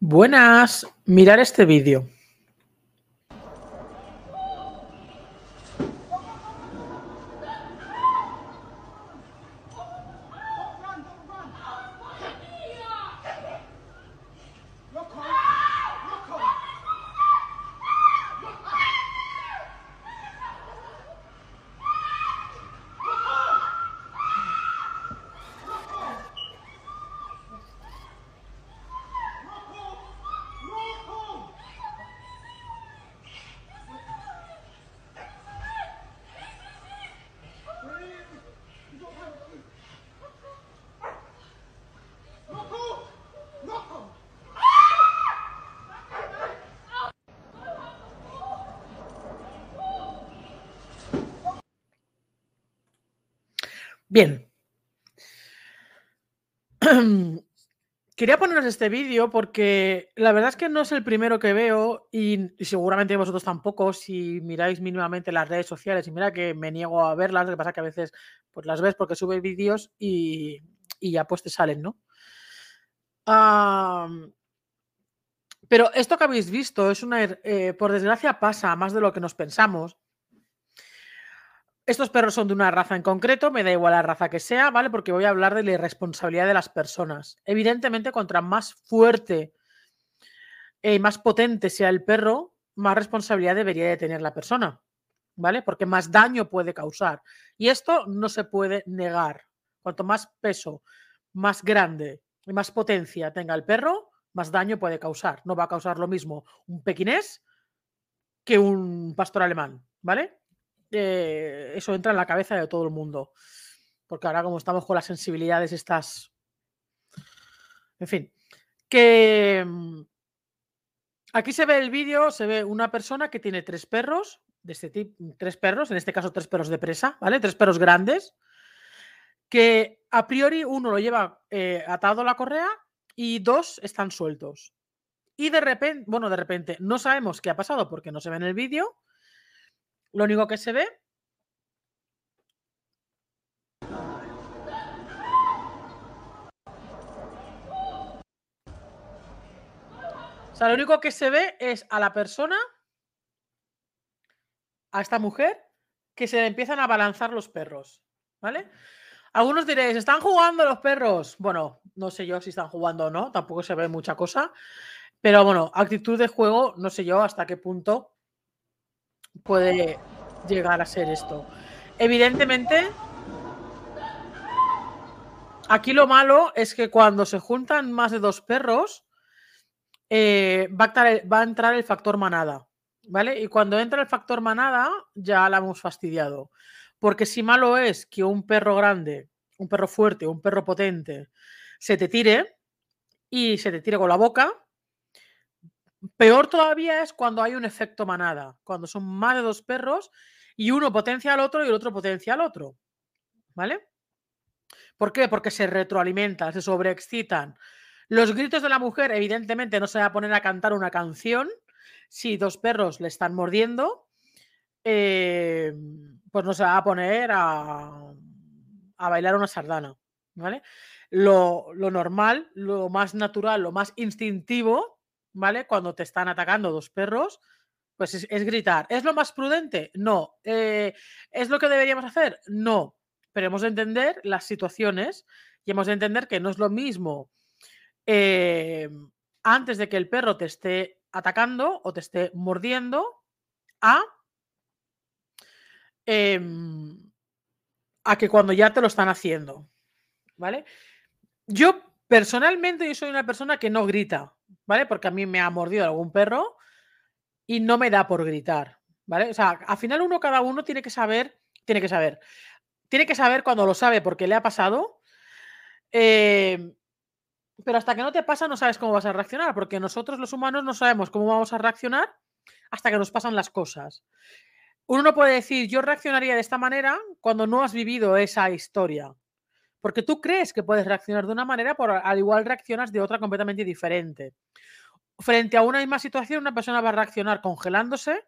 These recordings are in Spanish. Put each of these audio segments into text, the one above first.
Buenas, mirar este vídeo. Este vídeo porque la verdad es que no es el primero que veo y, seguramente vosotros tampoco si miráis mínimamente las redes sociales y mira que me niego a verlas, lo que pasa que a veces pues las ves porque sube vídeos y, ya pues te salen, ¿no? pero esto que habéis visto es una, eh, por desgracia pasa más de lo que nos pensamos estos perros son de una raza en concreto, me da igual la raza que sea, ¿vale? Porque voy a hablar de la irresponsabilidad de las personas. Evidentemente, contra más fuerte y más potente sea el perro, más responsabilidad debería de tener la persona, ¿vale? Porque más daño puede causar. Y esto no se puede negar. Cuanto más peso, más grande y más potencia tenga el perro, más daño puede causar. No va a causar lo mismo un pequinés que un pastor alemán, ¿vale? Eh, eso entra en la cabeza de todo el mundo. Porque ahora como estamos con las sensibilidades estas... En fin, que mm, aquí se ve el vídeo, se ve una persona que tiene tres perros, de este tipo, tres perros, en este caso tres perros de presa, ¿vale? Tres perros grandes, que a priori uno lo lleva eh, atado a la correa y dos están sueltos. Y de repente, bueno, de repente, no sabemos qué ha pasado porque no se ve en el vídeo, lo único que se ve O sea, lo único que se ve es a la persona, a esta mujer, que se le empiezan a balanzar los perros. ¿Vale? Algunos diréis, ¿están jugando los perros? Bueno, no sé yo si están jugando o no, tampoco se ve mucha cosa. Pero bueno, actitud de juego, no sé yo hasta qué punto puede llegar a ser esto. Evidentemente, aquí lo malo es que cuando se juntan más de dos perros, eh, va, a entrar el factor manada. ¿Vale? Y cuando entra el factor manada, ya la hemos fastidiado. Porque si malo es que un perro grande, un perro fuerte, un perro potente, se te tire y se te tire con la boca, Peor todavía es cuando hay un efecto manada, cuando son más de dos perros y uno potencia al otro y el otro potencia al otro. ¿Vale? ¿Por qué? Porque se retroalimentan, se sobreexcitan. Los gritos de la mujer, evidentemente, no se va a poner a cantar una canción si dos perros le están mordiendo. Eh, pues no se va a poner a, bailar una sardana. ¿Vale? Lo, lo normal, lo más natural, lo más instintivo ¿vale? Cuando te están atacando dos perros, pues es, gritar. ¿Es lo más prudente? No. Eh, ¿Es lo que deberíamos hacer? No. Pero hemos de entender las situaciones y hemos de entender que no es lo mismo em, antes de que el perro te esté atacando o te esté mordiendo a, em, a que cuando ya te lo están haciendo. ¿Vale? Yo personalmente yo soy una persona que no grita. ¿Vale? Porque a mí me ha mordido algún perro y no me da por gritar, ¿vale? O sea, al final uno, cada uno tiene que saber, tiene que saber, tiene que saber cuando lo sabe porque le ha pasado, em, pero hasta que no te pasa no sabes cómo vas a reaccionar, porque nosotros los humanos no sabemos cómo vamos a reaccionar hasta que nos pasan las cosas. Uno no puede decir, yo reaccionaría de esta manera cuando no has vivido esa historia. Porque tú crees que puedes reaccionar de una manera, pero al igual reaccionas de otra completamente diferente. Frente a una misma situación, una persona va a reaccionar congelándose,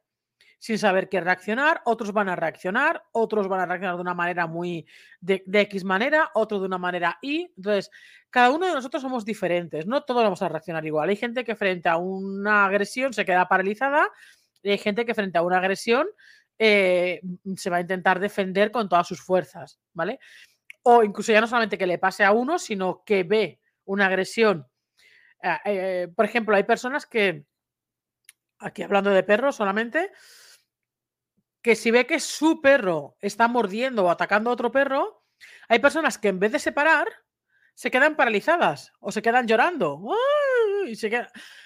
sin saber qué reaccionar, otros van a reaccionar, otros van a reaccionar de una manera muy de, X manera, otro de una manera Y. Entonces, cada uno de nosotros somos diferentes, no todos vamos a reaccionar igual. Hay gente que frente a una agresión se queda paralizada y hay gente que frente a una agresión eh, se va a intentar defender con todas sus fuerzas, ¿vale? O incluso ya no solamente que le pase a uno, sino que ve una agresión. Ah, eh, por ejemplo, hay personas que, aquí hablando de perros solamente, que si ve que su perro está mordiendo o atacando a otro perro, hay personas que en vez de separar, se quedan paralizadas o se quedan llorando.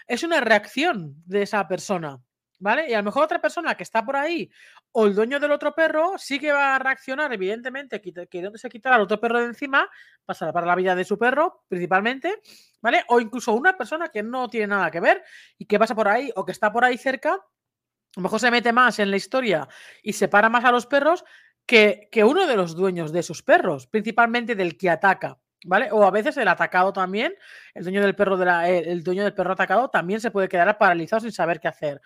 Es una reacción de esa persona. ¿Vale? Y a lo mejor otra persona que está por ahí o el dueño del otro perro sí que va a reaccionar, evidentemente, queriéndose quitar al otro perro de encima, para para la vida de su perro, principalmente, ¿vale? O incluso una persona que no tiene nada que ver y que pasa por ahí o que está por ahí cerca, a lo mejor se mete más en la historia y separa más a los perros que, que uno de los dueños de sus perros, principalmente del que ataca. ¿Vale? O a veces el atacado también, el dueño del perro de la, el dueño del perro atacado también se puede quedar paralizado sin saber qué hacer.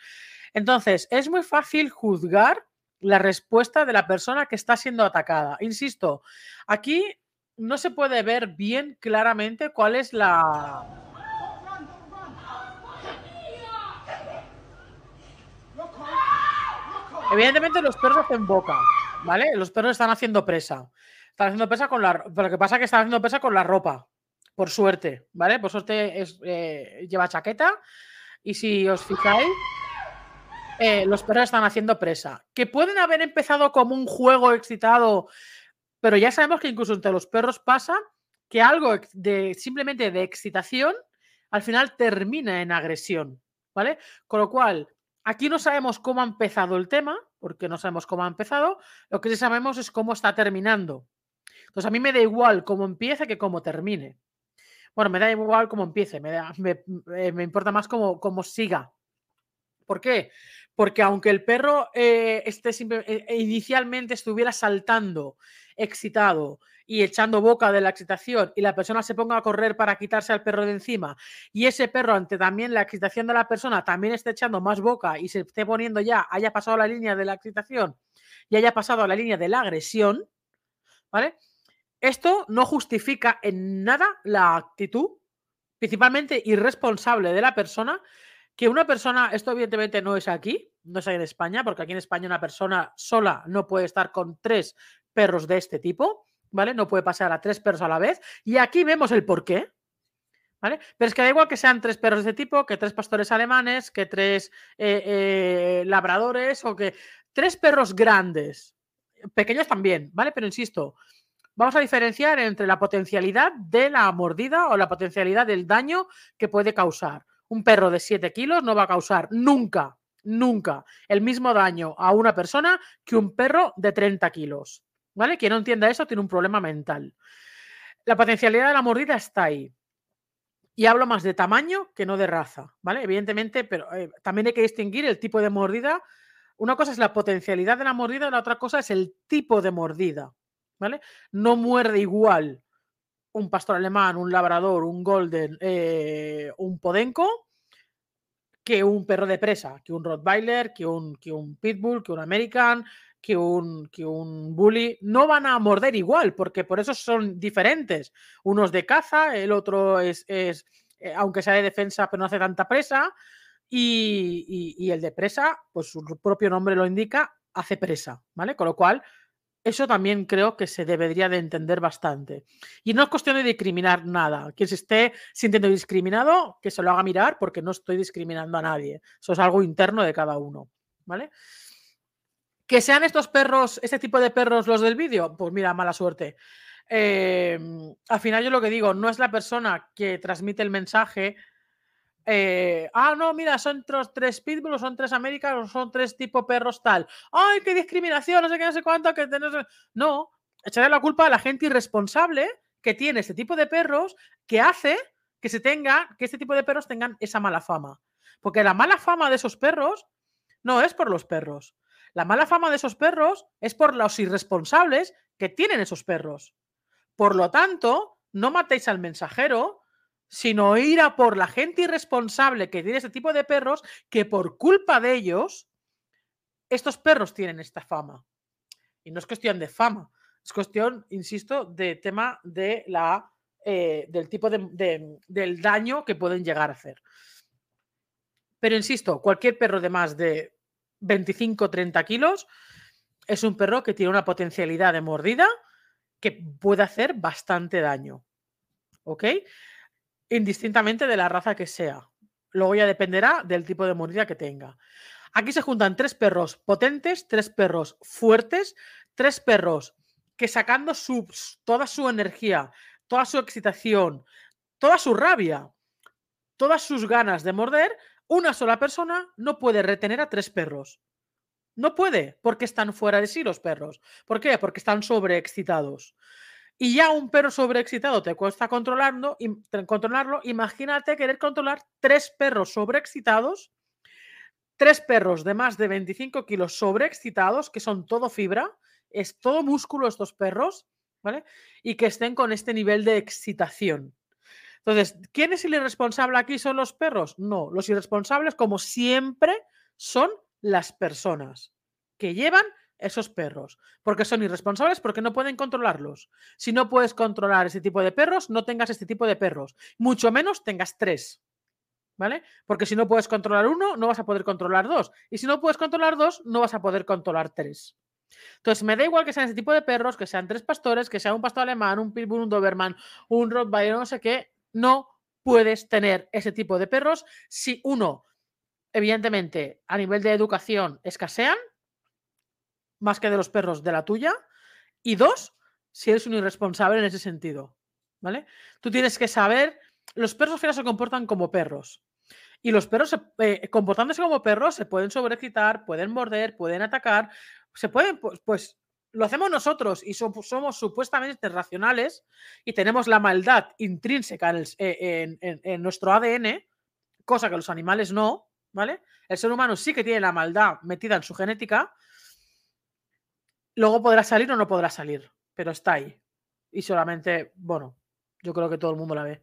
Entonces, es muy fácil juzgar la respuesta de la persona que está siendo atacada. Insisto, aquí no se puede ver bien claramente cuál es la... Evidentemente los perros hacen boca, ¿vale? Los perros están haciendo presa. Están haciendo presa con la... Pero lo que pasa es que están haciendo presa con la ropa, por suerte, ¿vale? Por suerte eh, lleva chaqueta y si os fijáis, eh, los perros están haciendo presa. Que pueden haber empezado como un juego excitado, pero ya sabemos que incluso entre los perros pasa que algo de simplemente de excitación al final termina en agresión, ¿vale? Con lo cual, aquí no sabemos cómo ha empezado el tema, porque no sabemos cómo ha empezado, lo que sí sabemos es cómo está terminando. Entonces, a mí me da igual cómo empiece que cómo termine. Bueno, me da igual cómo empiece, me, eh, me, importa más cómo, cómo siga. ¿Por qué? Porque aunque el perro eh, esté eh, inicialmente estuviera saltando, excitado y echando boca de la excitación y la persona se ponga a correr para quitarse al perro de encima y ese perro ante también la excitación de la persona también esté echando más boca y se esté poniendo ya, haya pasado la línea de la excitación y haya pasado a la línea de la agresión, ¿vale? Esto no justifica en nada la actitud principalmente irresponsable de la persona que una persona, esto evidentemente no es aquí, no es en España, porque aquí en España una persona sola no puede estar con tres perros de este tipo, ¿vale? No puede pasar a tres perros a la vez. Y aquí vemos el por qué, ¿vale? Pero es que da igual que sean tres perros de este tipo, que tres pastores alemanes, que tres eh, eh, labradores o que tres perros grandes, pequeños también, ¿vale? Pero insisto, vamos a diferenciar entre la potencialidad de la mordida o la potencialidad del daño que puede causar un perro de 7 kilos no va a causar nunca, nunca el mismo daño a una persona que un perro de 30 kilos. ¿Vale? Quien no entienda eso tiene un problema mental. La potencialidad de la mordida está ahí. Y hablo más de tamaño que no de raza, ¿vale? Evidentemente, pero eh, también hay que distinguir el tipo de mordida. Una cosa es la potencialidad de la mordida la otra cosa es el tipo de mordida, ¿vale? No muerde igual un pastor alemán, un labrador, un golden, eh, un podenco, que un perro de presa, que un rottweiler, que un, que un pitbull, que un american, que un, que un bully, no van a morder igual, porque por eso son diferentes. Uno es de caza, el otro es, es eh, aunque sea de defensa, pero no hace tanta presa, y, y, el de presa, pues su propio nombre lo indica, hace presa, ¿vale? Con lo cual, eso también creo que se debería de entender bastante. Y no es cuestión de discriminar nada. Quien se esté sintiendo discriminado, que se lo haga mirar porque no estoy discriminando a nadie. Eso es algo interno de cada uno. ¿Vale? Que sean estos perros, este tipo de perros los del vídeo, pues mira, mala suerte. Em, al final yo lo que digo, no es la persona que transmite el mensaje eh, ah, no, mira, son tres pitbulls, son tres americanos, son tres tipo perros tal. ¡Ay, qué discriminación! No sé qué, no sé cuánto. Que No, echarle la culpa a la gente irresponsable que tiene este tipo de perros que hace que se tenga, que este tipo de perros tengan esa mala fama. Porque la mala fama de esos perros no es por los perros. La mala fama de esos perros es por los irresponsables que tienen esos perros. Por lo tanto, no matéis al mensajero, sino ir a por la gente irresponsable que tiene ese tipo de perros que por culpa de ellos estos perros tienen esta fama. Y no es cuestión de fama, es cuestión, insisto, de tema de la, eh, del tipo de, del daño que pueden llegar a hacer. Pero insisto, cualquier perro de más de 25-30 kilos es un perro que tiene una potencialidad de mordida que puede hacer bastante daño. ¿Ok? Indistintamente de la raza que sea. Luego ya dependerá del tipo de mordida que tenga. Aquí se juntan tres perros potentes, tres perros fuertes, tres perros que sacando toda su energía, toda su excitación, toda su rabia, todas sus ganas de morder, una sola persona no puede retener a tres perros. No puede, porque están fuera de sí los perros. ¿Por qué? Porque están sobreexcitados. Y ya un perro sobreexcitado te cuesta controlarlo, controlarlo. Imagínate querer controlar tres perros sobreexcitados, tres perros de más de 25 kilos sobreexcitados, que son todo fibra, es todo músculo estos perros, ¿vale? Y que estén con este nivel de excitación. Entonces, ¿quién es el irresponsable aquí? ¿Son los perros? No, los irresponsables, como siempre, son las personas que llevan esos perros, porque son irresponsables, porque no pueden controlarlos. Si no puedes controlar ese tipo de perros, no tengas este tipo de perros, mucho menos tengas tres. ¿Vale? Porque si no puedes controlar uno, no vas a poder controlar dos. Y si no puedes controlar dos, no vas a poder controlar tres. Entonces, me da igual que sean ese tipo de perros, que sean tres pastores, que sea un pastor alemán, un pitbull, un doberman, un rottweiler, no sé qué, no puedes tener ese tipo de perros si uno, evidentemente, a nivel de educación escasean, más que de los perros de la tuya, y dos, si eres un irresponsable en ese sentido, ¿vale? Tú tienes que saber, los perros final se comportan como perros. Y los perros, eh, comportándose como perros, se pueden sobreexcitar, pueden morder, pueden atacar, se pueden, pues, pues lo hacemos nosotros y somos, supuestamente racionales y tenemos la maldad intrínseca eh, en, nuestro ADN, cosa que los animales no, ¿vale? El ser humano sí que tiene la maldad metida en su genética. Luego podrá salir o no podrá salir, pero está ahí. Y solamente, bueno, yo creo que todo el mundo la ve.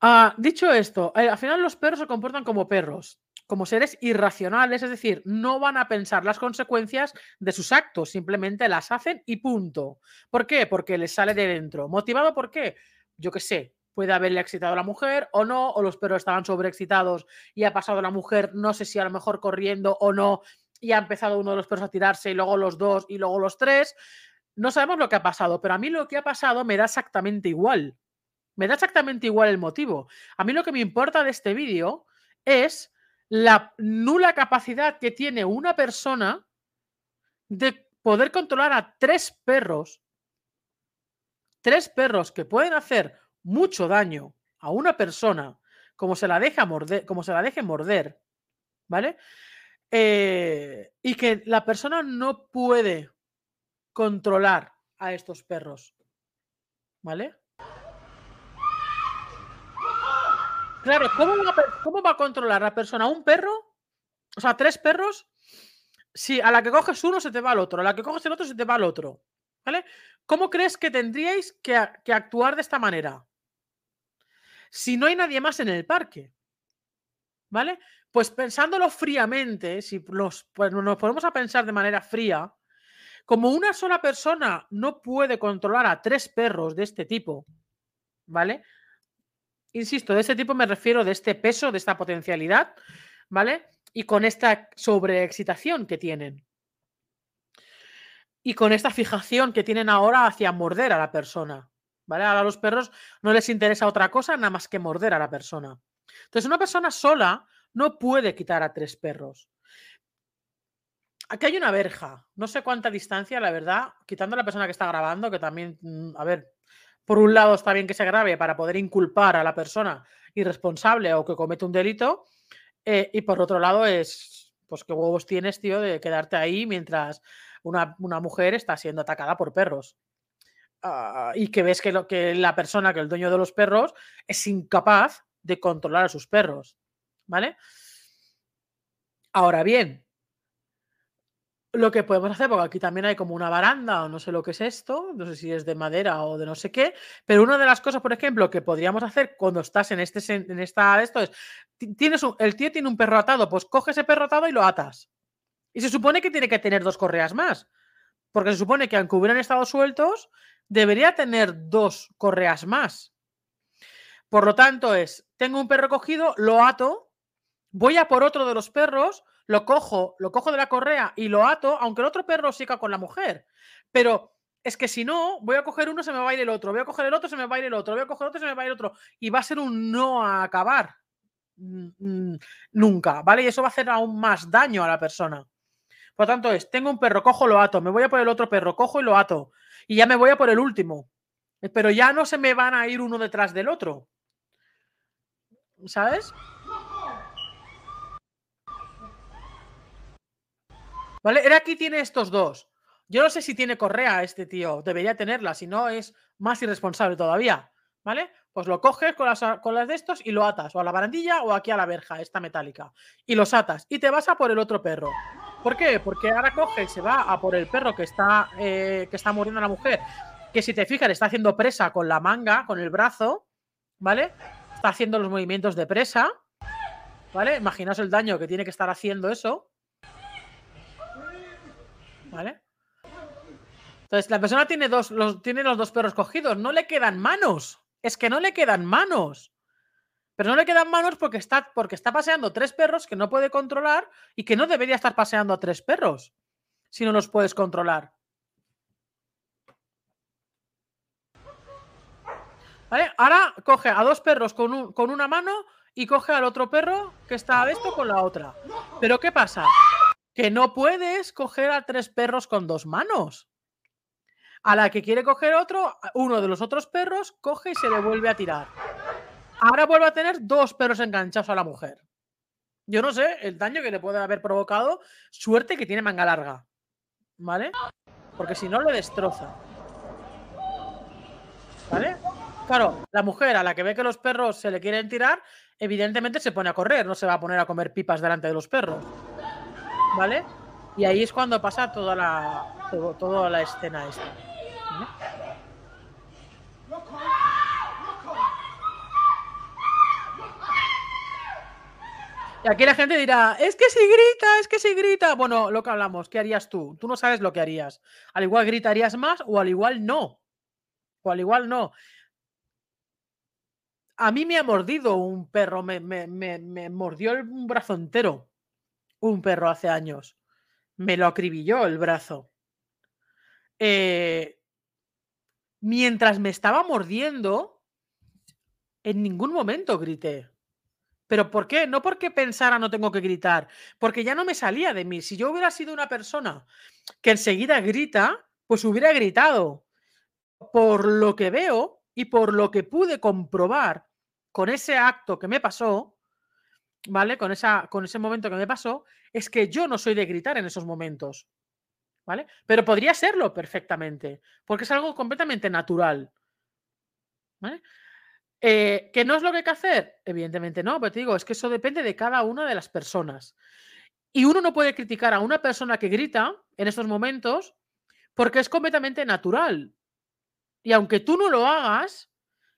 Ah, dicho esto, eh, al final los perros se comportan como perros como seres irracionales, es decir, no van a pensar las consecuencias de sus actos, simplemente las hacen y punto. ¿Por qué? Porque les sale de dentro. ¿Motivado por qué? Yo qué sé, puede haberle excitado a la mujer o no, o los perros estaban sobreexcitados y ha pasado la mujer, no sé si a lo mejor corriendo o no, y ha empezado uno de los perros a tirarse y luego los dos y luego los tres. No sabemos lo que ha pasado, pero a mí lo que ha pasado me da exactamente igual. Me da exactamente igual el motivo. A mí lo que me importa de este vídeo es la nula capacidad que tiene una persona de poder controlar a tres perros, tres perros que pueden hacer mucho daño a una persona, como se la deja morder, como se la deje morder, ¿vale? Eh, y que la persona no puede controlar a estos perros, ¿vale? Claro, ¿cómo va, a controlar la persona un perro? O sea, tres perros. Si a la que coges uno se te va al otro, a la que coges el otro se te va al otro. ¿Vale? ¿Cómo crees que tendríais que, actuar de esta manera? Si no hay nadie más en el parque. ¿Vale? Pues pensándolo fríamente, si nos, pues nos ponemos a pensar de manera fría, como una sola persona no puede controlar a tres perros de este tipo, ¿vale? insisto, de este tipo me refiero de este peso, de esta potencialidad, ¿vale? Y con esta sobreexcitación que tienen. Y con esta fijación que tienen ahora hacia morder a la persona. ¿Vale? Ahora a los perros no les interesa otra cosa nada más que morder a la persona. Entonces, una persona sola no puede quitar a tres perros. Aquí hay una verja, no sé cuánta distancia, la verdad, quitando a la persona que está grabando, que también, mm, a ver, por un lado está bien que se grave para poder inculpar a la persona irresponsable o que comete un delito, eh, y por otro lado es, pues qué huevos tienes, tío, de quedarte ahí mientras una, mujer está siendo atacada por perros. Ah, y que ves que, lo, que la persona, que el dueño de los perros, es incapaz de controlar a sus perros. ¿Vale? Ahora bien, lo que podemos hacer, porque aquí también hay como una baranda o no sé lo que es esto, no sé si es de madera o de no sé qué, pero una de las cosas, por ejemplo, que podríamos hacer cuando estás en este en esta esto es tienes el tío tiene un perro atado, pues coge ese perro atado y lo atas. Y se supone que tiene que tener dos correas más. Porque se supone que aunque hubieran estado sueltos, debería tener dos correas más. Por lo tanto, es, tengo un perro cogido, lo ato, voy a por otro de los perros, lo cojo, lo cojo de la correa y lo ato, aunque el otro perro siga con la mujer. Pero es que si no, voy a coger uno, se me va a ir el otro, voy a coger el otro, se me va a ir el otro, voy a coger otro, se me va a ir el otro. Y va a ser un no a acabar. Mm, mm, nunca, ¿vale? Y eso va a hacer aún más daño a la persona. Por lo tanto, es, tengo un perro, cojo, lo ato, me voy a por el otro perro, cojo y lo ato. Y ya me voy a por el último. Pero ya no se me van a ir uno detrás del otro. ¿Sabes? ¿Vale? Era aquí tiene estos dos. Yo no sé si tiene correa este tío. Debería tenerla, si no es más irresponsable todavía. ¿Vale? Pues lo coges con las, con las de estos y lo atas o a la barandilla o aquí a la verja, esta metálica. Y los atas. Y te vas a por el otro perro. ¿Por qué? Porque ahora coge y se va a por el perro que está, eh, que está muriendo la mujer. Que si te fijas, está haciendo presa con la manga, con el brazo. ¿Vale? Está haciendo los movimientos de presa. ¿Vale? Imaginaos el daño que tiene que estar haciendo eso. ¿Vale? Entonces, la persona tiene, dos, los, tiene los dos perros cogidos, no le quedan manos. Es que no le quedan manos. Pero no le quedan manos porque está, porque está paseando tres perros que no puede controlar y que no debería estar paseando a tres perros si no los puedes controlar. Ahora coge a dos perros con, una mano y coge al otro perro que está esto con la otra. Pero ¿qué pasa? que no puedes coger a tres perros con dos manos. A la que quiere coger otro, uno de los otros perros coge y se le vuelve a tirar. Ahora vuelve a tener dos perros enganchados a la mujer. Yo no sé el daño que le puede haber provocado. Suerte que tiene manga larga. ¿Vale? Porque si no, le destroza. ¿Vale? Claro, la mujer a la que ve que los perros se le quieren tirar, evidentemente se pone a correr, no se va a poner a comer pipas delante de los perros. ¿vale? Y ahí es cuando pasa toda la, toda la escena esta. Y aquí la gente dirá, es que si grita, es que si grita. Bueno, lo que hablamos, ¿qué harías tú? Tú no sabes lo que harías. Al igual gritarías más o al igual no. O al igual no. A mí me ha mordido un perro, me, me, me, mordió el brazo entero un perro hace años. Me lo acribilló el brazo. Eh, mientras me estaba mordiendo, en ningún momento grité. ¿Pero por qué? No porque pensara no tengo que gritar, porque ya no me salía de mí. Si yo hubiera sido una persona que enseguida grita, pues hubiera gritado. Por lo que veo y por lo que pude comprobar con ese acto que me pasó, ¿vale? Con, esa, con ese momento que me pasó, es que yo no soy de gritar en esos momentos, ¿vale? Pero podría serlo perfectamente, porque es algo completamente natural, ¿vale? Eh, ¿Que no es lo que hay que hacer? Evidentemente no, pero te digo, es que eso depende de cada una de las personas. Y uno no puede criticar a una persona que grita en estos momentos porque es completamente natural. Y aunque tú no lo hagas,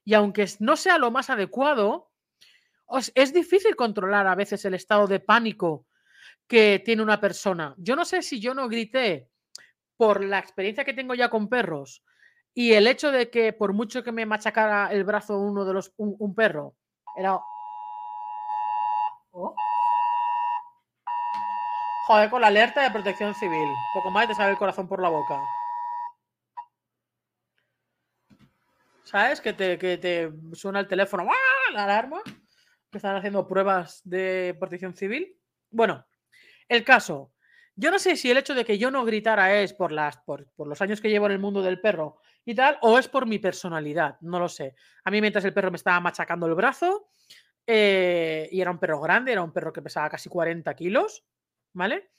y aunque no sea lo más adecuado, es difícil controlar a veces el estado de pánico que tiene una persona. Yo no sé si yo no grité por la experiencia que tengo ya con perros y el hecho de que por mucho que me machacara el brazo uno de los un, perro era oh. Joder, con la alerta de protección civil. Poco más te sale el corazón por la boca. ¿Sabes? Que te, suena el teléfono, la alarma que están haciendo pruebas de protección civil. Bueno, el caso. Yo no sé si el hecho de que yo no gritara es por, las, por, los años que llevo en el mundo del perro y tal, o es por mi personalidad, no lo sé. A mí mientras el perro me estaba machacando el brazo, eh, y era un perro grande, era un perro que pesaba casi 40 kilos, ¿vale?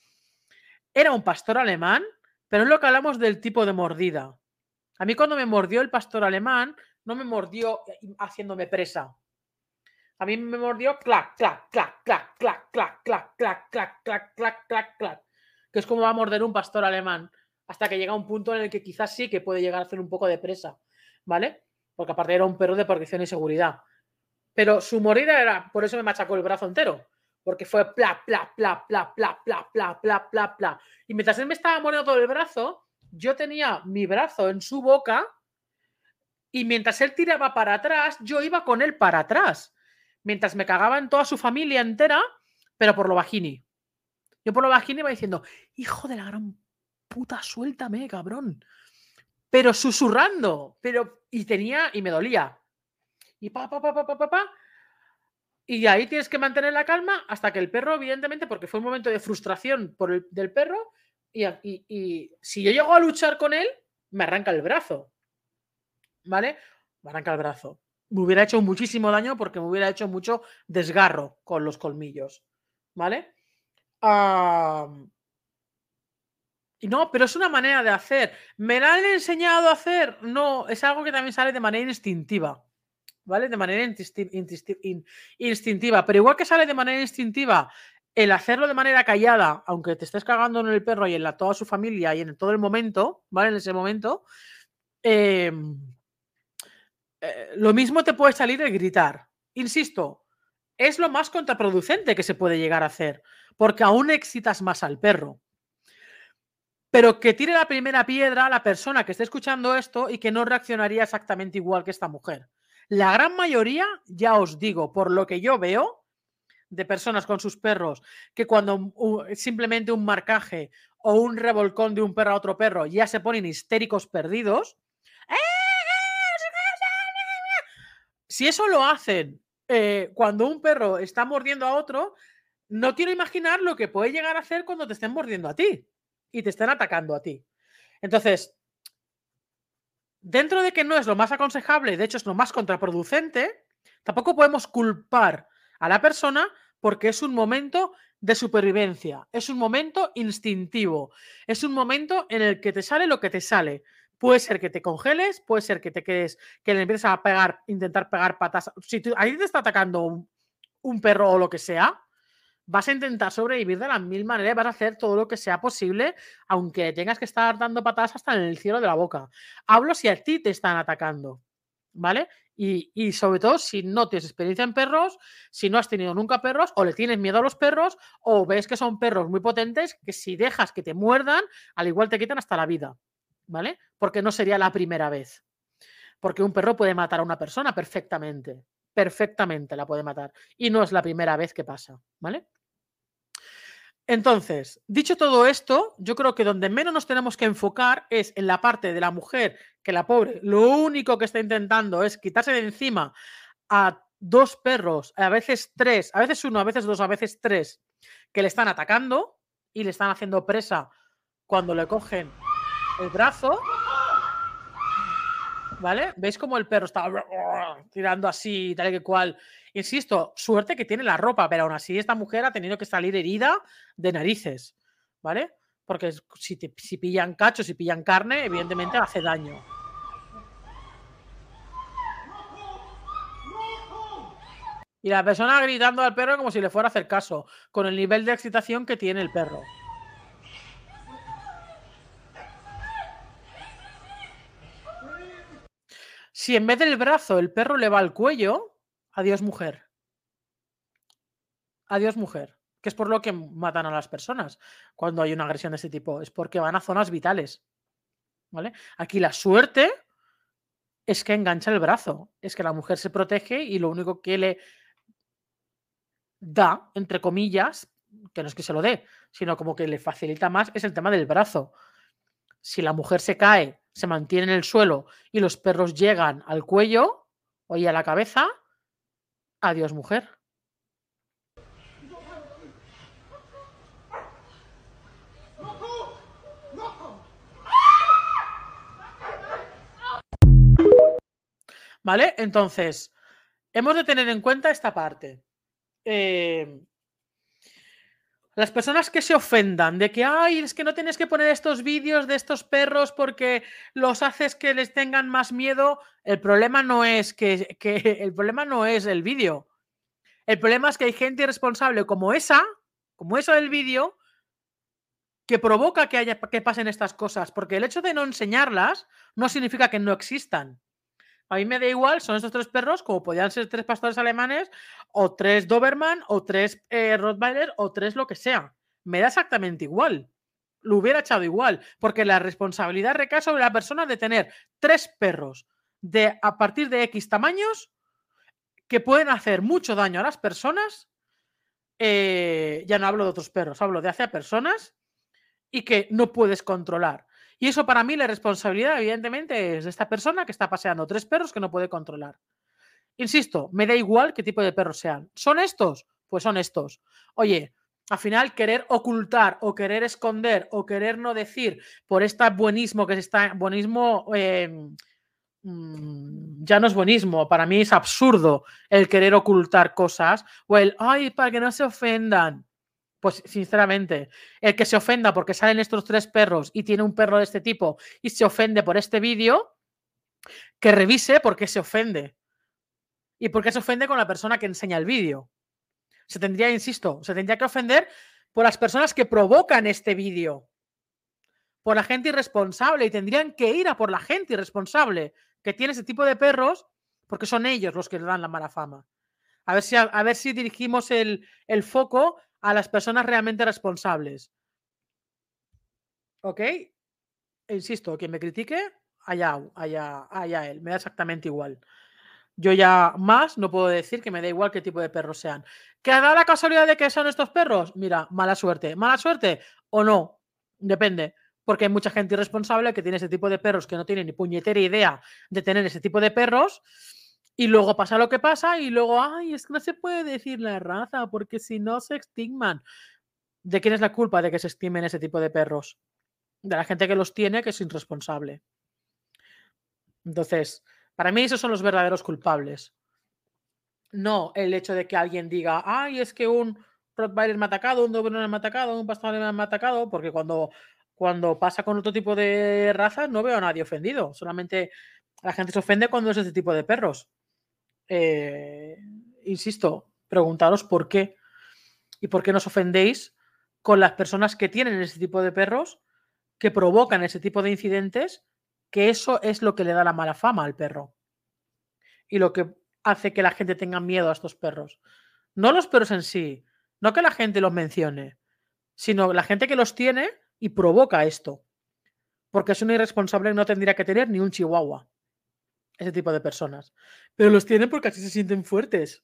Era un pastor alemán, pero es lo que hablamos del tipo de mordida. A mí cuando me mordió el pastor alemán, no me mordió haciéndome presa. A mí me mordió clac, clac, clac, clac, clac, clac, clac, clac, clac, clac, clac, clac, clac. Que es como va a morder un pastor alemán. Hasta que llega un punto en el que quizás sí que puede llegar a hacer un poco de presa. ¿Vale? Porque aparte era un perro de protección y seguridad. Pero su mordida era, por eso me machacó el brazo entero. porque fue pla, pla, pla, pla, pla, pla, pla, pla, pla, pla. Y mientras él me estaba mordiendo todo el brazo, yo tenía mi brazo en su boca y mientras él tiraba para atrás, yo iba con él para atrás. Mientras me cagaba en toda su familia entera, pero por lo bajini. Yo por lo bajini iba diciendo, hijo de la gran puta, suéltame, cabrón. Pero susurrando, pero y tenía y me dolía. Y pa, pa, pa, pa, pa, pa. Y ahí tienes que mantener la calma hasta que el perro, evidentemente, porque fue un momento de frustración por el, del perro, y, si yo llego a luchar con él, me arranca el brazo. ¿Vale? Me arranca el brazo. Me hubiera hecho muchísimo daño porque me hubiera hecho mucho desgarro con los colmillos. ¿Vale? Y no, pero es una manera de hacer. ¿Me la han enseñado a hacer? No, es algo que también sale de manera instintiva. ¿Vale? De manera instintiva. Pero igual que sale de manera instintiva el hacerlo de manera callada, aunque te estés cagando en el perro y en la, toda su familia y en todo el momento, ¿vale? En ese momento, eh, eh, lo mismo te puede salir el gritar. Insisto, es lo más contraproducente que se puede llegar a hacer, porque aún excitas más al perro. Pero que tire la primera piedra la persona que esté escuchando esto y que no reaccionaría exactamente igual que esta mujer. La gran mayoría, ya os digo, por lo que yo veo de personas con sus perros, que cuando uh, simplemente un marcaje o un revolcón de un perro a otro perro ya se ponen histéricos perdidos. Si eso lo hacen eh, cuando un perro está mordiendo a otro, no quiero imaginar lo que puede llegar a hacer cuando te estén mordiendo a ti y te estén atacando a ti. Entonces, dentro de que no es lo más aconsejable, de hecho es lo más contraproducente, tampoco podemos culpar a la persona porque es un momento de supervivencia, es un momento instintivo, es un momento en el que te sale lo que te sale. Puede ser que te congeles, puede ser que te quedes, que le empieces a pegar, intentar pegar patas. Si tú, ahí te está atacando un, perro o lo que sea, vas a intentar sobrevivir de las mil maneras, vas a hacer todo lo que sea posible, aunque tengas que estar dando patadas hasta en el cielo de la boca. Hablo si a ti te están atacando, ¿vale? Y, sobre todo si no tienes experiencia en perros, si no has tenido nunca perros, o le tienes miedo a los perros, o ves que son perros muy potentes, que si dejas que te muerdan, al igual te quitan hasta la vida, ¿vale? Porque no sería la primera vez. Porque un perro puede matar a una persona perfectamente, perfectamente la puede matar. Y no es la primera vez que pasa, ¿vale? Entonces, dicho todo esto, yo creo que donde menos nos tenemos que enfocar es en la parte de la mujer, que la pobre lo único que está intentando es quitarse de encima a dos perros, a veces tres, a veces uno, a veces dos, a veces tres, que le están atacando y le están haciendo presa cuando le cogen el brazo. ¿Vale? ¿Veis cómo el perro está tirando así, tal y cual? Insisto, suerte que tiene la ropa, pero aún así esta mujer ha tenido que salir herida de narices, ¿vale? Porque si, si pillan cachos, si pillan carne, evidentemente hace daño. Y la persona gritando al perro como si le fuera a hacer caso, con el nivel de excitación que tiene el perro. Si en vez del brazo el perro le va al cuello, adiós mujer. Adiós mujer. Que es por lo que matan a las personas cuando hay una agresión de este tipo. Es porque van a zonas vitales. ¿Vale? Aquí la suerte es que engancha el brazo. Es que la mujer se protege y lo único que le da, entre comillas, que no es que se lo dé, sino como que le facilita más, es el tema del brazo. Si la mujer se cae, se mantiene en el suelo y los perros llegan al cuello o a la cabeza, adiós mujer. ¿Vale? Entonces, hemos de tener en cuenta esta parte. Eh, las personas que se ofendan de que, ay, es que no tienes que poner estos vídeos de estos perros porque los haces que les tengan más miedo, el problema no es que, el problema no es el vídeo. El problema es que hay gente irresponsable como esa, como esa del vídeo, que provoca que, haya, que pasen estas cosas, porque el hecho de no enseñarlas no significa que no existan. A mí me da igual, son estos tres perros, como podían ser tres pastores alemanes, o tres Doberman, o tres eh, Rottweiler, o tres lo que sea. Me da exactamente igual. Lo hubiera echado igual, porque la responsabilidad recae sobre la persona de tener tres perros de a partir de X tamaños que pueden hacer mucho daño a las personas. Eh, ya no hablo de otros perros, hablo de hacia personas y que no puedes controlar. Y eso para mí la responsabilidad, evidentemente, es de esta persona que está paseando tres perros que no puede controlar. Insisto, me da igual qué tipo de perros sean. ¿Son estos? Pues son estos. Oye, al final querer ocultar o querer esconder o querer no decir por este buenismo que se está, buenismo em, mm, ya no es buenismo, para mí es absurdo el querer ocultar cosas o el, ay, para que no se ofendan. Pues sinceramente, el que se ofenda porque salen estos tres perros y tiene un perro de este tipo y se ofende por este vídeo, que revise por qué se ofende. Y por qué se ofende con la persona que enseña el vídeo. Se tendría, insisto, se tendría que ofender por las personas que provocan este vídeo. Por la gente irresponsable. Y tendrían que ir a por la gente irresponsable que tiene ese tipo de perros, porque son ellos los que le dan la mala fama. A ver si, a, ver si dirigimos el, el foco a las personas realmente responsables. ¿Ok? Insisto, quien me critique, allá, allá, allá él, me da exactamente igual. Yo ya más no puedo decir que me da igual qué tipo de perros sean. ¿Que da la casualidad de que son estos perros? Mira, mala suerte. ¿Mala suerte o no? Depende. Porque hay mucha gente irresponsable que tiene ese tipo de perros que no tiene ni puñetera idea de tener ese tipo de perros y luego pasa lo que pasa y luego, ay, es que no se puede decir la raza porque si no se estigman. ¿De quién es la culpa de que se estimen ese tipo de perros? De la gente que los tiene, que es irresponsable. Entonces, para mí esos son los verdaderos culpables. No el hecho de que alguien diga, ay, es que un Rottweiler me ha atacado, un Doberman me ha atacado, un Pastor me ha atacado, porque cuando, cuando pasa con otro tipo de razas no veo a nadie ofendido. Solamente la gente se ofende cuando es ese tipo de perros. Eh, insisto, preguntaros por qué y por qué nos ofendéis con las personas que tienen ese tipo de perros, que provocan ese tipo de incidentes, que eso es lo que le da la mala fama al perro y lo que hace que la gente tenga miedo a estos perros. No los perros en sí, no que la gente los mencione, sino la gente que los tiene y provoca esto. Porque es un irresponsable y no tendría que tener ni un chihuahua ese tipo de personas. Pero los tienen porque así se sienten fuertes.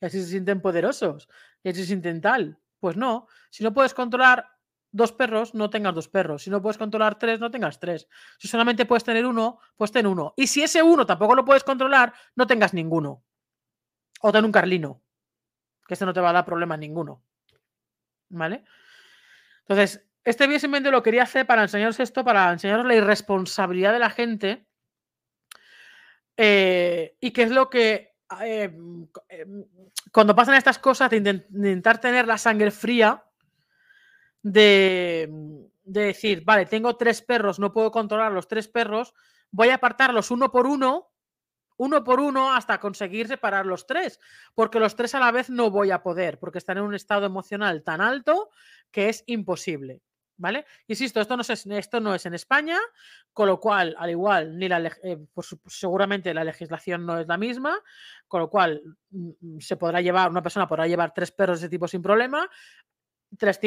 Y así se sienten poderosos. Y así se sienten tal. Pues no. Si no puedes controlar dos perros, no tengas dos perros. Si no puedes controlar tres, no tengas tres. Si solamente puedes tener uno, pues ten uno. Y si ese uno tampoco lo puedes controlar, no tengas ninguno. O ten un carlino. Que este no te va a dar problema ninguno. ¿Vale? Entonces, este vídeo simplemente lo quería hacer para enseñaros esto, para enseñaros la irresponsabilidad de la gente eh, y qué es lo que eh, eh, cuando pasan estas cosas, de intentar tener la sangre fría, de, de, decir, vale, tengo tres perros, no puedo controlar los tres perros, voy a apartarlos uno por uno, uno por uno, hasta conseguir separar los tres, porque los tres a la vez no voy a poder, porque están en un estado emocional tan alto que es imposible. ¿Vale? Insisto, esto no, es, en España, con lo cual, al igual, ni la, eh, seguramente la legislación no es la misma, con lo cual mm, mm, se podrá llevar, una persona podrá llevar tres perros de ese tipo sin problema, tres,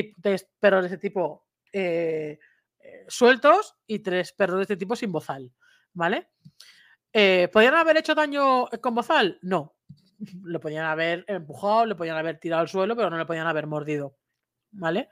perros de ese tipo eh, eh, sueltos y tres perros de este tipo sin bozal, ¿vale? ¿Podrían haber hecho daño con bozal? No. Le podían haber empujado, le podían haber tirado al suelo, pero no le podían haber mordido, ¿vale?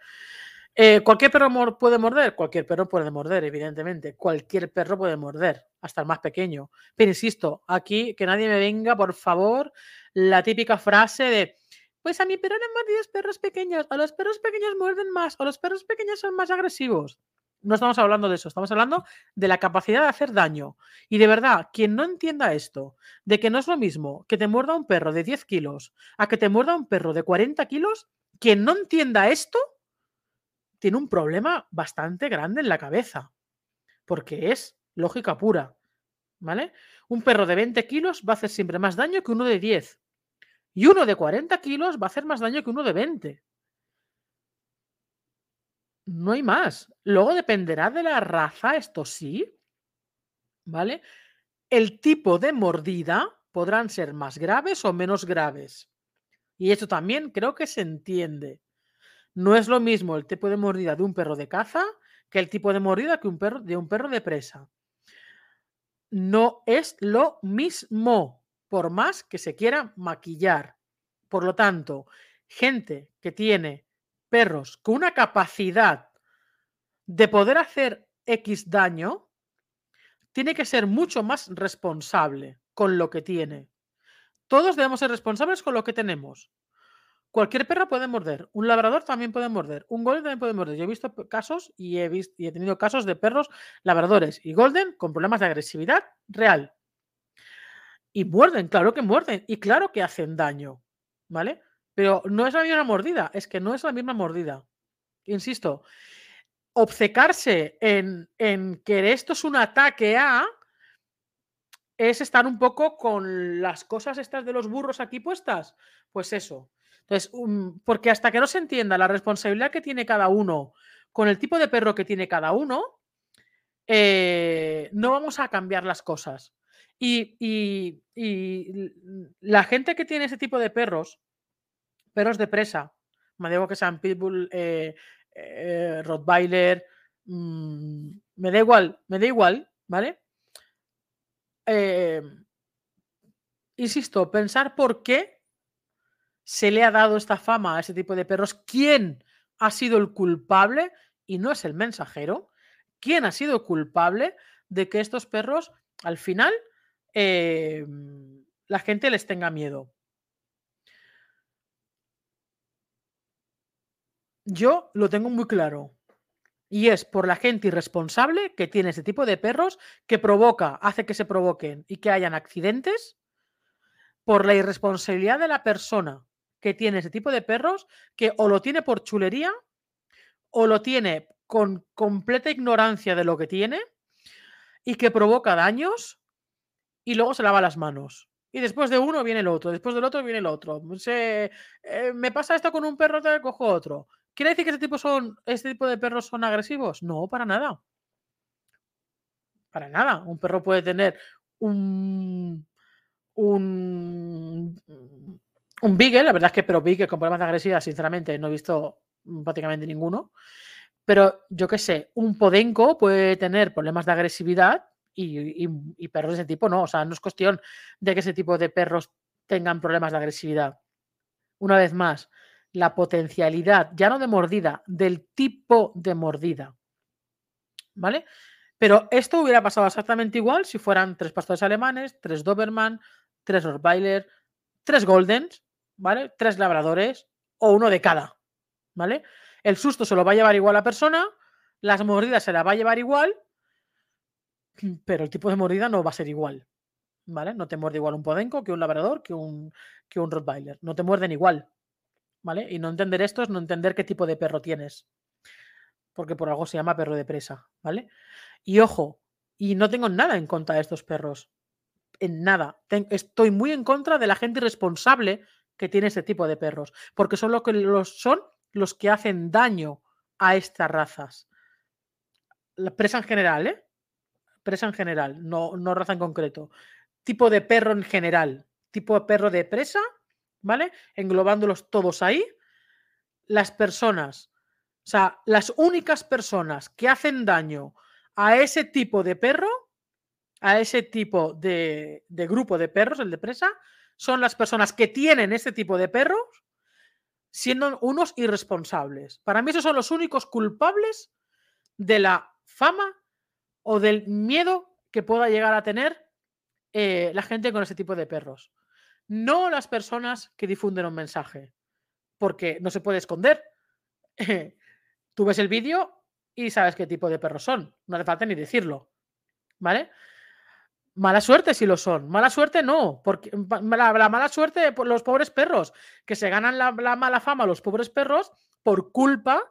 Eh, ¿Cualquier perro puede morder? Cualquier perro puede morder, evidentemente. Cualquier perro puede morder, hasta el más pequeño. Pero insisto, aquí que nadie me venga, por favor, la típica frase de, pues a mi perro le han mordido perros pequeños, o los perros pequeños muerden más, o los perros pequeños son más agresivos. No estamos hablando de eso, estamos hablando de la capacidad de hacer daño. Y de verdad, quien no entienda esto, de que no es lo mismo que te muerda un perro de 10 kilos a que te muerda un perro de 40 kilos, quien no entienda esto, tiene un problema bastante grande en la cabeza, porque es lógica pura, ¿vale? Un perro de 20 kilos va a hacer siempre más daño que uno de 10. Y uno de 40 kilos va a hacer más daño que uno de 20. No hay más. Luego dependerá de la raza, esto sí, ¿vale? el tipo de mordida podrán ser más graves o menos graves. Y esto también creo que se entiende. No es lo mismo el tipo de mordida de un perro de caza que el tipo de mordida que un perro, de un perro de presa. No es lo mismo, por más que se quiera maquillar. Por lo tanto, gente que tiene perros con una capacidad de poder hacer X daño, tiene que ser mucho más responsable con lo que tiene. Todos debemos ser responsables con lo que tenemos. Cualquier perro puede morder, un labrador también puede morder, un golden también puede morder. Yo he visto casos y he, tenido casos de perros labradores y golden con problemas de agresividad real. Y muerden, claro que muerden y claro que hacen daño, ¿vale? Pero no es la misma mordida, es que no es la misma mordida. Insisto, obcecarse en que esto es un ataque a es estar un poco con las cosas estas de los burros aquí puestas. Pues eso. Entonces, porque hasta que no se entienda la responsabilidad que tiene cada uno con el tipo de perro que tiene cada uno, eh, no vamos a cambiar las cosas. Y, la gente que tiene ese tipo de perros, perros de presa, me digo que sean pitbull, eh, eh, rottweiler, mm, me da igual, me da igual, ¿vale? insisto, pensar por qué se le ha dado esta fama a ese tipo de perros, quién ha sido el culpable, y no es el mensajero, quién ha sido culpable de que estos perros al final em, la gente les tenga miedo. Yo lo tengo muy claro. Y es por la gente irresponsable que tiene ese tipo de perros que provoca, hace que se provoquen y que hayan accidentes, por la irresponsabilidad de la persona que tiene ese tipo de perros que o lo tiene por chulería o lo tiene con completa ignorancia de lo que tiene y que provoca daños y luego se lava las manos. Y después de uno viene el otro, después del otro viene el otro. Se, eh, me pasa esto con un perro, te cojo otro. ¿Quiere decir que este tipo, son, este tipo de perros son agresivos? No, para nada. Para nada. Un perro puede tener un, un un Beagle, la verdad es que, pero Beagle con problemas de agresividad, sinceramente, no he visto prácticamente ninguno. Pero yo qué sé, un Podenco puede tener problemas de agresividad y, perros de ese tipo no. O sea, no es cuestión de que ese tipo de perros tengan problemas de agresividad. Una vez más, la potencialidad, ya no de mordida, del tipo de mordida. ¿Vale? Pero esto hubiera pasado exactamente igual si fueran tres pastores alemanes, tres Doberman, tres Rottweiler, tres Goldens ¿vale? Tres labradores o uno de cada, ¿vale? El susto se lo va a llevar igual la persona, las mordidas se la va a llevar igual, pero el tipo de mordida no va a ser igual, ¿vale? No te muerde igual un podenco que un labrador, que un, que un rottweiler, no te muerden igual, ¿vale? Y no entender esto es no entender qué tipo de perro tienes, porque por algo se llama perro de presa, ¿vale? Y ojo, y no tengo nada en contra de estos perros, en nada. estoy muy en contra de la gente irresponsable que tiene este tipo de perros, porque son, lo que los, son los que hacen daño a estas razas. La presa en general, ¿eh? Presa en general, no, no raza en concreto. Tipo de perro en general, tipo de perro de presa, ¿vale? Englobándolos todos ahí. Las personas, o sea, las únicas personas que hacen daño a ese tipo de perro, a ese tipo de, de grupo de perros, el de presa, son las personas que tienen este tipo de perros siendo unos irresponsables. Para mí esos son los únicos culpables de la fama o del miedo que pueda llegar a tener eh, la gente con ese tipo de perros. No las personas que difunden un mensaje, porque no se puede esconder. Tú ves el vídeo y sabes qué tipo de perros son. No hace falta ni decirlo. ¿Vale? Mala suerte si lo son. Mala suerte no. Porque la, mala suerte por los pobres perros, que se ganan la, mala fama los pobres perros por culpa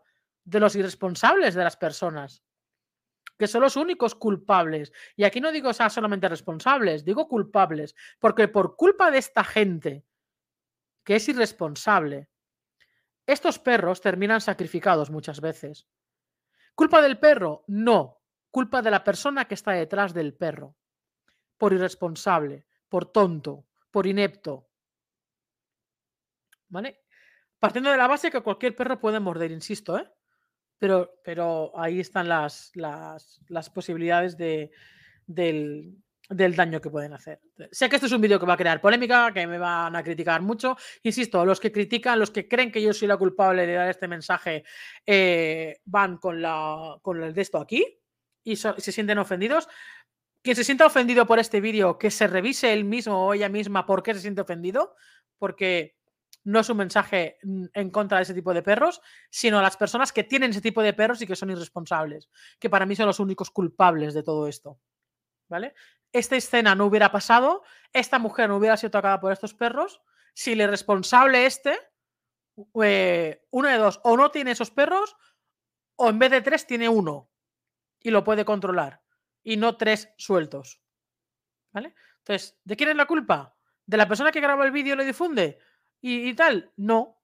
de los irresponsables de las personas. Que son los únicos culpables. Y aquí no digo solamente responsables, digo culpables. Porque por culpa de esta gente que es irresponsable, estos perros terminan sacrificados muchas veces. ¿Culpa del perro? No. Culpa de la persona que está detrás del perro. Por irresponsable, por tonto, por inepto. ¿Vale? Partiendo de la base que cualquier perro puede morder, insisto, ¿eh? Pero, pero ahí están las, las, las posibilidades de, del, del daño que pueden hacer. Sé que esto es un vídeo que va a crear polémica, que me van a criticar mucho. Insisto, los que critican, los que creen que yo soy la culpable de dar este mensaje, eh, van con, la, con el de esto aquí y se sienten ofendidos. Quien se sienta ofendido por este vídeo, que se revise él mismo o ella misma por qué se siente ofendido, porque no es un mensaje en contra de ese tipo de perros, sino a las personas que tienen ese tipo de perros y que son irresponsables, que para mí son los únicos culpables de todo esto. ¿Vale? Esta escena no hubiera pasado, esta mujer no hubiera sido tocada por estos perros, si el responsable este, eh, uno de dos, o no tiene esos perros, o en vez de tres tiene uno y lo puede controlar, y no tres sueltos. ¿Vale? Entonces, ¿de quién es la culpa? ¿De la persona que graba el vídeo y lo difunde? y, tal. No,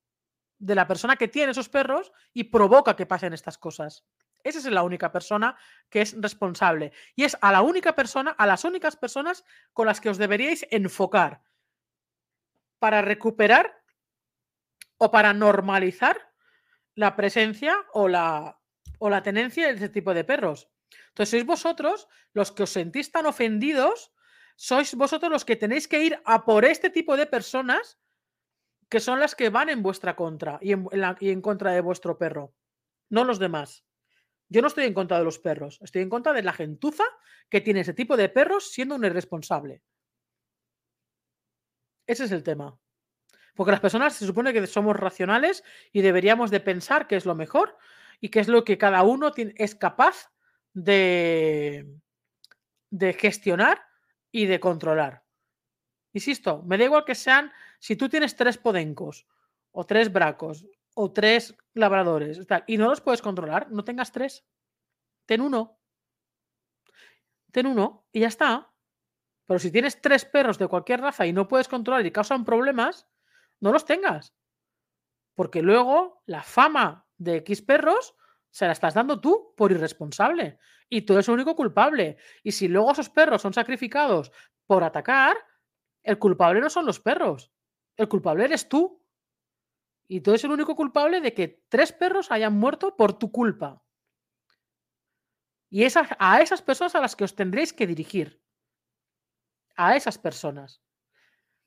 de la persona que tiene esos perros y provoca que pasen estas cosas. Esa es la única persona que es responsable. Y es a la única persona, a las únicas personas con las que os deberíais enfocar para recuperar o para normalizar la presencia o la, o la tenencia de ese tipo de perros. Entonces, sois vosotros los que os sentís tan ofendidos, sois vosotros los que tenéis que ir a por este tipo de personas que son las que van en vuestra contra y en, contra de vuestro perro, no los demás. Yo no estoy en contra de los perros, estoy en contra de la gentuza que tiene ese tipo de perros siendo un irresponsable. Ese es el tema. Porque las personas se supone que somos racionales y deberíamos de pensar qué es lo mejor y qué es lo que cada uno es capaz de, de gestionar y de controlar. Insisto, me da igual que sean, si tú tienes tres podencos, o tres bracos, o tres labradores, y no los puedes controlar, no tengas tres. Ten uno. Ten uno y ya está. Pero si tienes tres perros de cualquier raza y no puedes controlar y causan problemas, no los tengas. Porque luego la fama de X perros se la estás dando tú por irresponsable. Y tú eres el único culpable. Y si luego esos perros son sacrificados por atacar, el culpable no son los perros. El culpable eres tú. Y tú eres el único culpable de que tres perros hayan muerto por tu culpa. Y es a esas personas a las que os tendréis que dirigir. A esas personas.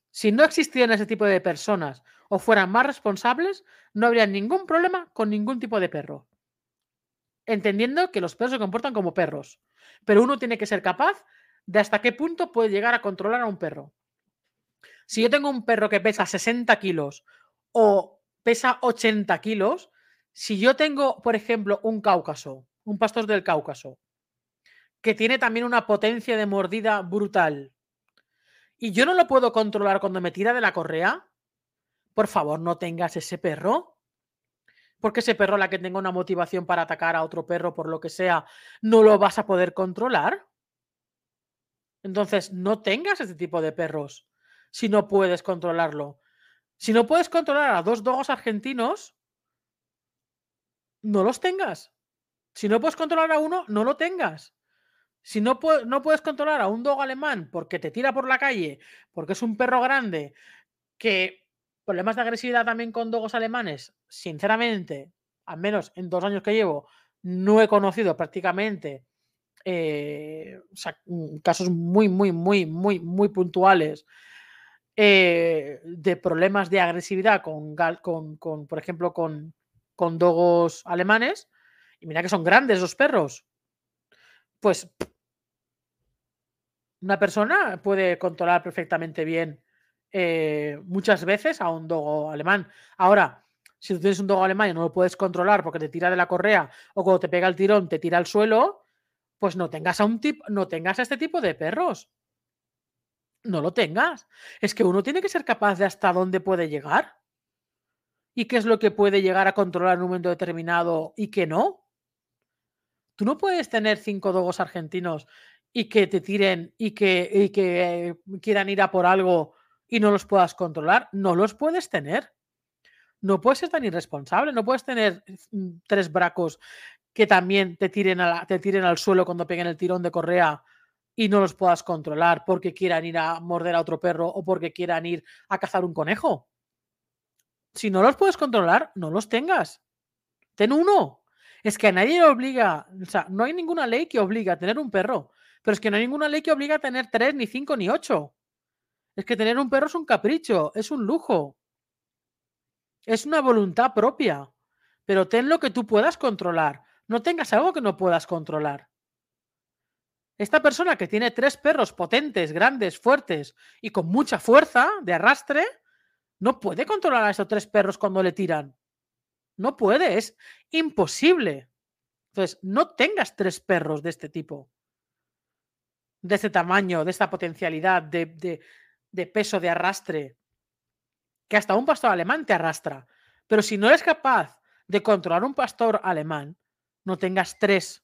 Si no existieran ese tipo de personas o fueran más responsables, no habría ningún problema con ningún tipo de perro. Entendiendo que los perros se comportan como perros. Pero uno tiene que ser capaz de hasta qué punto puede llegar a controlar a un perro. Si yo tengo un perro que pesa 60 kilos o pesa 80 kilos, si yo tengo, por ejemplo, un cáucaso, un pastor del Cáucaso, que tiene también una potencia de mordida brutal, y yo no lo puedo controlar cuando me tira de la correa, por favor, no tengas ese perro. Porque ese perro, la que tenga una motivación para atacar a otro perro, por lo que sea, no lo vas a poder controlar. Entonces, no tengas ese tipo de perros si no puedes controlarlo. Si no puedes controlar a dos dogos argentinos, no los tengas. Si no puedes controlar a uno, no lo tengas. Si no, no puedes controlar a un dog alemán porque te tira por la calle, porque es un perro grande, que problemas de agresividad también con dogos alemanes, sinceramente, al menos en dos años que llevo, no he conocido prácticamente eh, mm, casos muy, muy, muy, muy, muy puntuales eh, de problemas de agresividad con, con, por ejemplo, con, con dogos alemanes, y mira que son grandes los perros, pues una persona puede controlar perfectamente bien eh, muchas veces a un dogo alemán. Ahora, si tú tienes un dogo alemán y no lo puedes controlar porque te tira de la correa o cuando te pega el tirón te tira al suelo, pues no tengas a un tipo, no tengas a este tipo de perros no lo tengas. Es que uno tiene que ser capaz de hasta dónde puede llegar. ¿Y qué es lo que puede llegar a controlar en un momento determinado y qué no? Tú no puedes tener cinco dogos argentinos y que te tiren y que, que quieran ir a por algo y no los puedas controlar. No los puedes tener. No puedes ser tan irresponsable. No puedes tener mm, tres bracos que también te tiren, te tiren al suelo cuando peguen el tirón de correa y no los puedas controlar porque quieran ir a morder a otro perro o porque quieran ir a cazar un conejo. Si no los puedes controlar, no los tengas. Ten uno. Es que a nadie le obliga, o sea, no hay ninguna ley que obliga a tener un perro, pero es que no hay ninguna ley que obliga a tener tres, ni cinco, ni ocho. Es que tener un perro es un capricho, es un lujo. Es una voluntad propia. Pero ten lo que tú puedas controlar. No tengas algo que no puedas controlar. Esta persona que tiene tres perros potentes, grandes, fuertes y con mucha fuerza de arrastre, no puede controlar a esos tres perros cuando le tiran. No puede, es imposible. Entonces, no tengas tres perros de este tipo, de este tamaño, de esta potencialidad, de, de peso, de arrastre, que hasta un pastor alemán te arrastra. Pero si no eres capaz de controlar un pastor alemán, no tengas tres.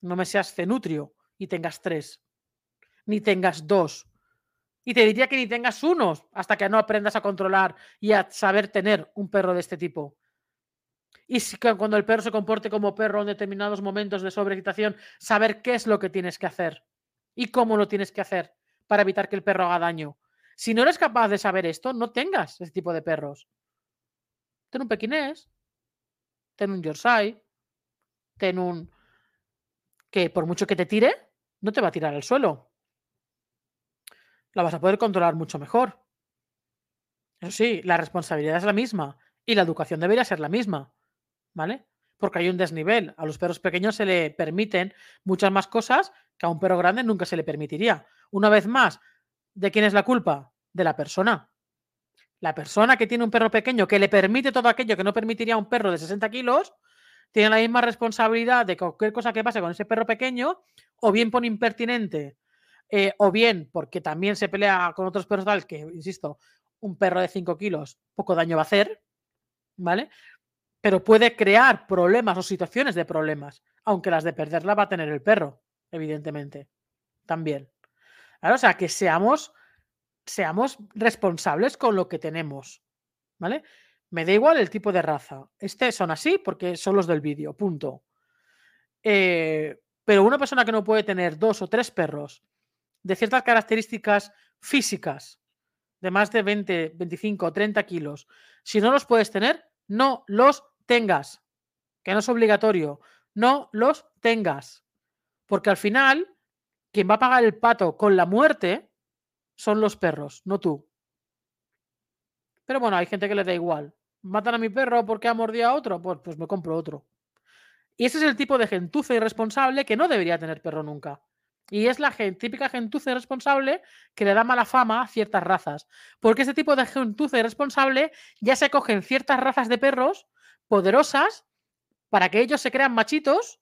No me seas cenutrio y tengas tres. Ni tengas dos. Y te diría que ni tengas unos hasta que no aprendas a controlar y a saber tener un perro de este tipo. Y si, cuando el perro se comporte como perro en determinados momentos de sobreexcitación, saber qué es lo que tienes que hacer y cómo lo tienes que hacer para evitar que el perro haga daño. Si no eres capaz de saber esto, no tengas ese tipo de perros. Ten un pequinés, ten un Yorkshire, ten un que por mucho que te tire, no te va a tirar al suelo. La vas a poder controlar mucho mejor. Eso sí, la responsabilidad es la misma y la educación debería ser la misma, ¿vale? Porque hay un desnivel. A los perros pequeños se le permiten muchas más cosas que a un perro grande nunca se le permitiría. Una vez más, ¿de quién es la culpa? De la persona. La persona que tiene un perro pequeño que le permite todo aquello que no permitiría a un perro de 60 kilos, tiene la misma responsabilidad de cualquier cosa que pase con ese perro pequeño, o bien por impertinente, eh, o bien porque también se pelea con otros perros tal, que, insisto, un perro de 5 kilos poco daño va a hacer, ¿vale? Pero puede crear problemas o situaciones de problemas, aunque las de perderla va a tener el perro, evidentemente, también. O sea, que seamos, seamos responsables con lo que tenemos, ¿vale? Me da igual el tipo de raza. Este son así porque son los del vídeo, punto. Eh, pero una persona que no puede tener dos o tres perros de ciertas características físicas, de más de 20, 25 o 30 kilos, si no los puedes tener, no los tengas. Que no es obligatorio. No los tengas. Porque al final, quien va a pagar el pato con la muerte son los perros, no tú. Pero bueno, hay gente que le da igual matan a mi perro porque ha mordido a otro, pues, pues me compro otro. Y ese es el tipo de gentuza irresponsable que no debería tener perro nunca. Y es la típica gentuza irresponsable que le da mala fama a ciertas razas. Porque ese tipo de gentuza irresponsable ya se cogen ciertas razas de perros poderosas para que ellos se crean machitos.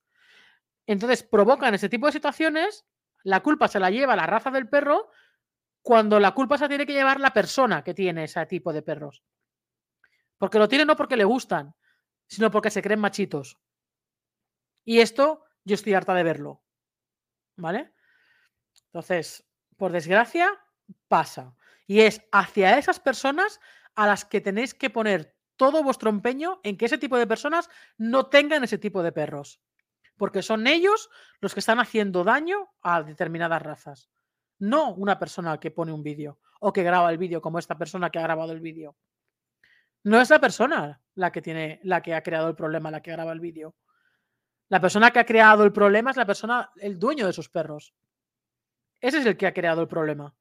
Entonces provocan ese tipo de situaciones. La culpa se la lleva la raza del perro cuando la culpa se tiene que llevar la persona que tiene ese tipo de perros. Porque lo tienen no porque le gustan, sino porque se creen machitos. Y esto yo estoy harta de verlo. ¿Vale? Entonces, por desgracia, pasa. Y es hacia esas personas a las que tenéis que poner todo vuestro empeño en que ese tipo de personas no tengan ese tipo de perros. Porque son ellos los que están haciendo daño a determinadas razas. No una persona que pone un vídeo o que graba el vídeo como esta persona que ha grabado el vídeo. No es la persona la que tiene, la que ha creado el problema, la que graba el vídeo. La persona que ha creado el problema es la persona, el dueño de esos perros. Ese es el que ha creado el problema.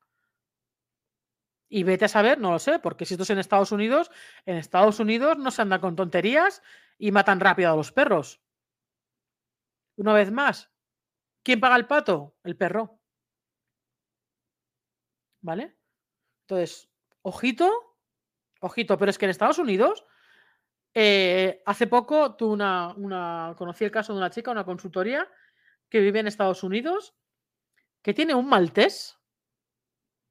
Y vete a saber, no lo sé, porque si esto es en Estados Unidos, en Estados Unidos no se andan con tonterías y matan rápido a los perros. Una vez más, ¿quién paga el pato? El perro. ¿Vale? Entonces, ojito Ojito, pero es que en Estados Unidos, eh, hace poco tuve una, conocí el caso de una chica, una consultoría, que vive en Estados Unidos, que tiene un maltés,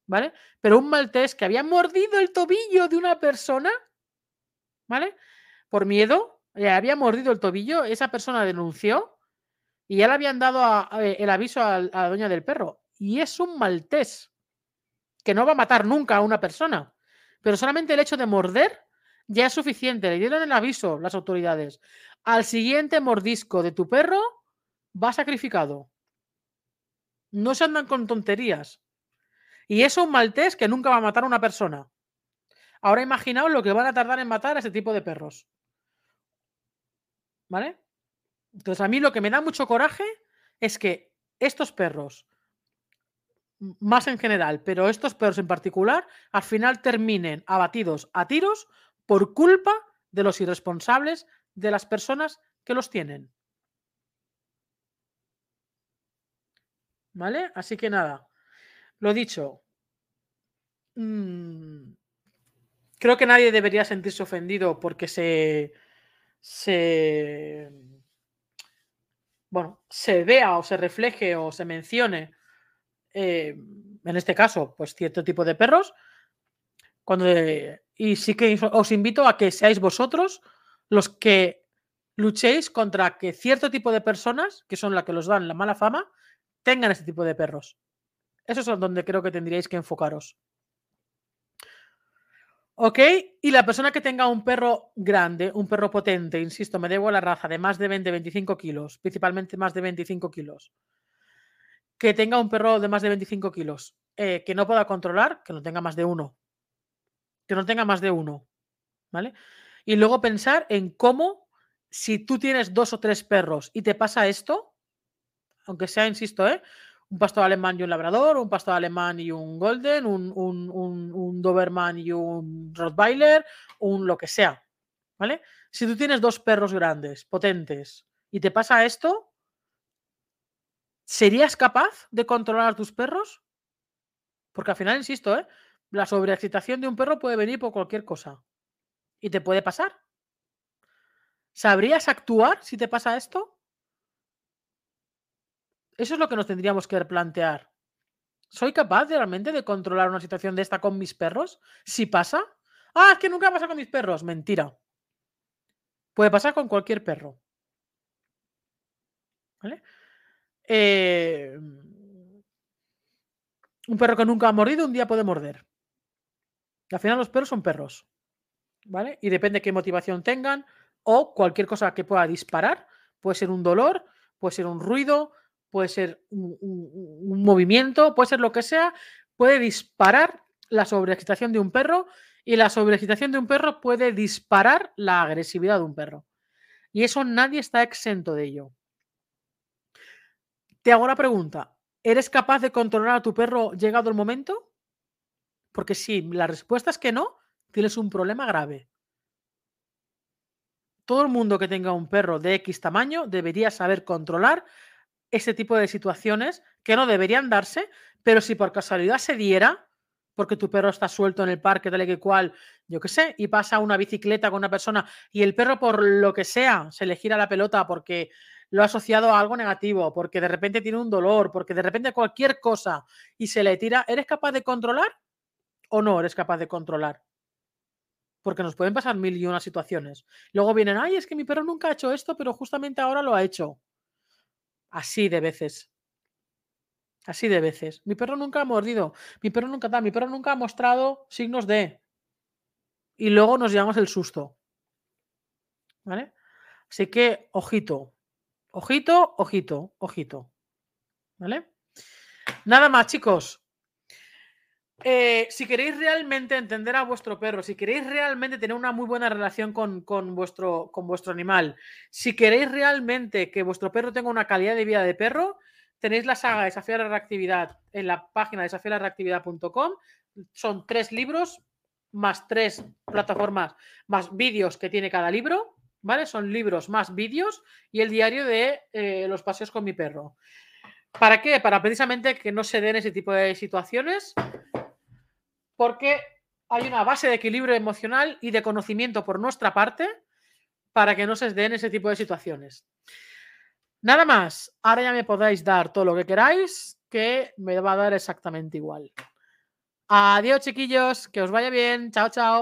¿vale? Pero un maltés que había mordido el tobillo de una persona, ¿vale? Por miedo, le había mordido el tobillo, esa persona denunció y ya le habían dado eh, el aviso a, la dueña del perro. Y es un maltés que no va a matar nunca a una persona. Pero solamente el hecho de morder ya es suficiente. Le dieron el aviso las autoridades. Al siguiente mordisco de tu perro va sacrificado. No se andan con tonterías. Y eso un maltés que nunca va a matar a una persona. Ahora imaginaos lo que van a tardar en matar a ese tipo de perros. ¿Vale? Entonces a mí lo que me da mucho coraje es que estos perros, más en general, pero estos perros en particular, al final terminen abatidos a tiros por culpa de los irresponsables de las personas que los tienen. ¿Vale? Así que nada, lo dicho. Mm, creo que nadie debería sentirse ofendido porque se, se, bueno, se vea o se refleje o se mencione, eh, en este caso, pues cierto tipo de perros. Cuando, y sí que os invito a que seáis vosotros los que luchéis contra que cierto tipo de personas, que son las que los dan la mala fama, tengan este tipo de perros. Eso es donde creo que tendríais que enfocaros. ¿Ok? Y la persona que tenga un perro grande, un perro potente, insisto, me debo a la raza de más de 20-25 kilos, principalmente más de 25 kilos, que tenga un perro de más de 25 kilos, eh, que no pueda controlar, que no tenga más de uno. Que no tenga más de uno. ¿Vale? Y luego pensar en cómo, si tú tienes dos o tres perros y te pasa esto, aunque sea, insisto, ¿eh? Un pastor alemán y un labrador, un pastor alemán y un golden, un, un, doberman y un rottweiler, un lo que sea, ¿vale? Si tú tienes dos perros grandes, potentes, y te pasa esto, ¿serías capaz de controlar a tus perros? Porque al final, insisto, ¿eh? la sobreexcitación de un perro puede venir por cualquier cosa y te puede pasar. ¿Sabrías actuar si te pasa esto? Eso es lo que nos tendríamos que plantear. ¿Soy capaz realmente de controlar una situación de esta con mis perros? Si pasa. Ah, es que nunca pasa con mis perros. Mentira. Puede pasar con cualquier perro. ¿Vale? Eh, un perro que nunca ha mordido, un día puede morder. Al final los perros son perros. ¿Vale? Y depende de qué motivación tengan o cualquier cosa que pueda disparar. Puede ser un dolor, puede ser un ruido, puede ser un, movimiento, puede ser lo que sea, puede disparar la sobreexcitación de un perro y la sobreexcitación de un perro puede disparar la agresividad de un perro. Y eso nadie está exento de ello. Te hago la pregunta, ¿eres capaz de controlar a tu perro llegado el momento? Porque si la respuesta es que no, tienes un problema grave. Todo el mundo que tenga un perro de X tamaño debería saber controlar ese tipo de situaciones que no deberían darse, pero si por casualidad se diera, porque tu perro está suelto en el parque, tal y que cual, yo qué sé, y pasa una bicicleta con una persona y el perro por lo que sea se le gira la pelota porque lo ha asociado a algo negativo, porque de repente tiene un dolor, porque de repente cualquier cosa y se le tira, ¿eres capaz de controlar o no eres capaz de controlar? Porque nos pueden pasar mil y una situaciones. Luego vienen, ay, es que mi perro nunca ha hecho esto, pero justamente ahora lo ha hecho. Así de veces. Así de veces. Mi perro nunca ha mordido. Mi perro nunca. Mi perro nunca ha mostrado signos de. Y luego nos llevamos el susto. ¿Vale? Así que, ojito. Ojito, ojito, ojito. ¿Vale? Nada más, chicos. Eh, si queréis realmente entender a vuestro perro, si queréis realmente tener una muy buena relación con, vuestro, con vuestro animal, si queréis realmente que vuestro perro tenga una calidad de vida de perro, tenéis la saga Desafiar la Reactividad en la página desafiarlareactividad.com. Son tres libros, más tres plataformas, más vídeos que tiene cada libro, ¿vale? Son libros más vídeos y el diario de eh, los paseos con mi perro. ¿Para qué? Para precisamente que no se den ese tipo de situaciones porque hay una base de equilibrio emocional y de conocimiento por nuestra parte para que no se den ese tipo de situaciones. Nada más, ahora ya me podéis dar todo lo que queráis, que me va a dar exactamente igual. Adiós, chiquillos, que os vaya bien. Chao, chao.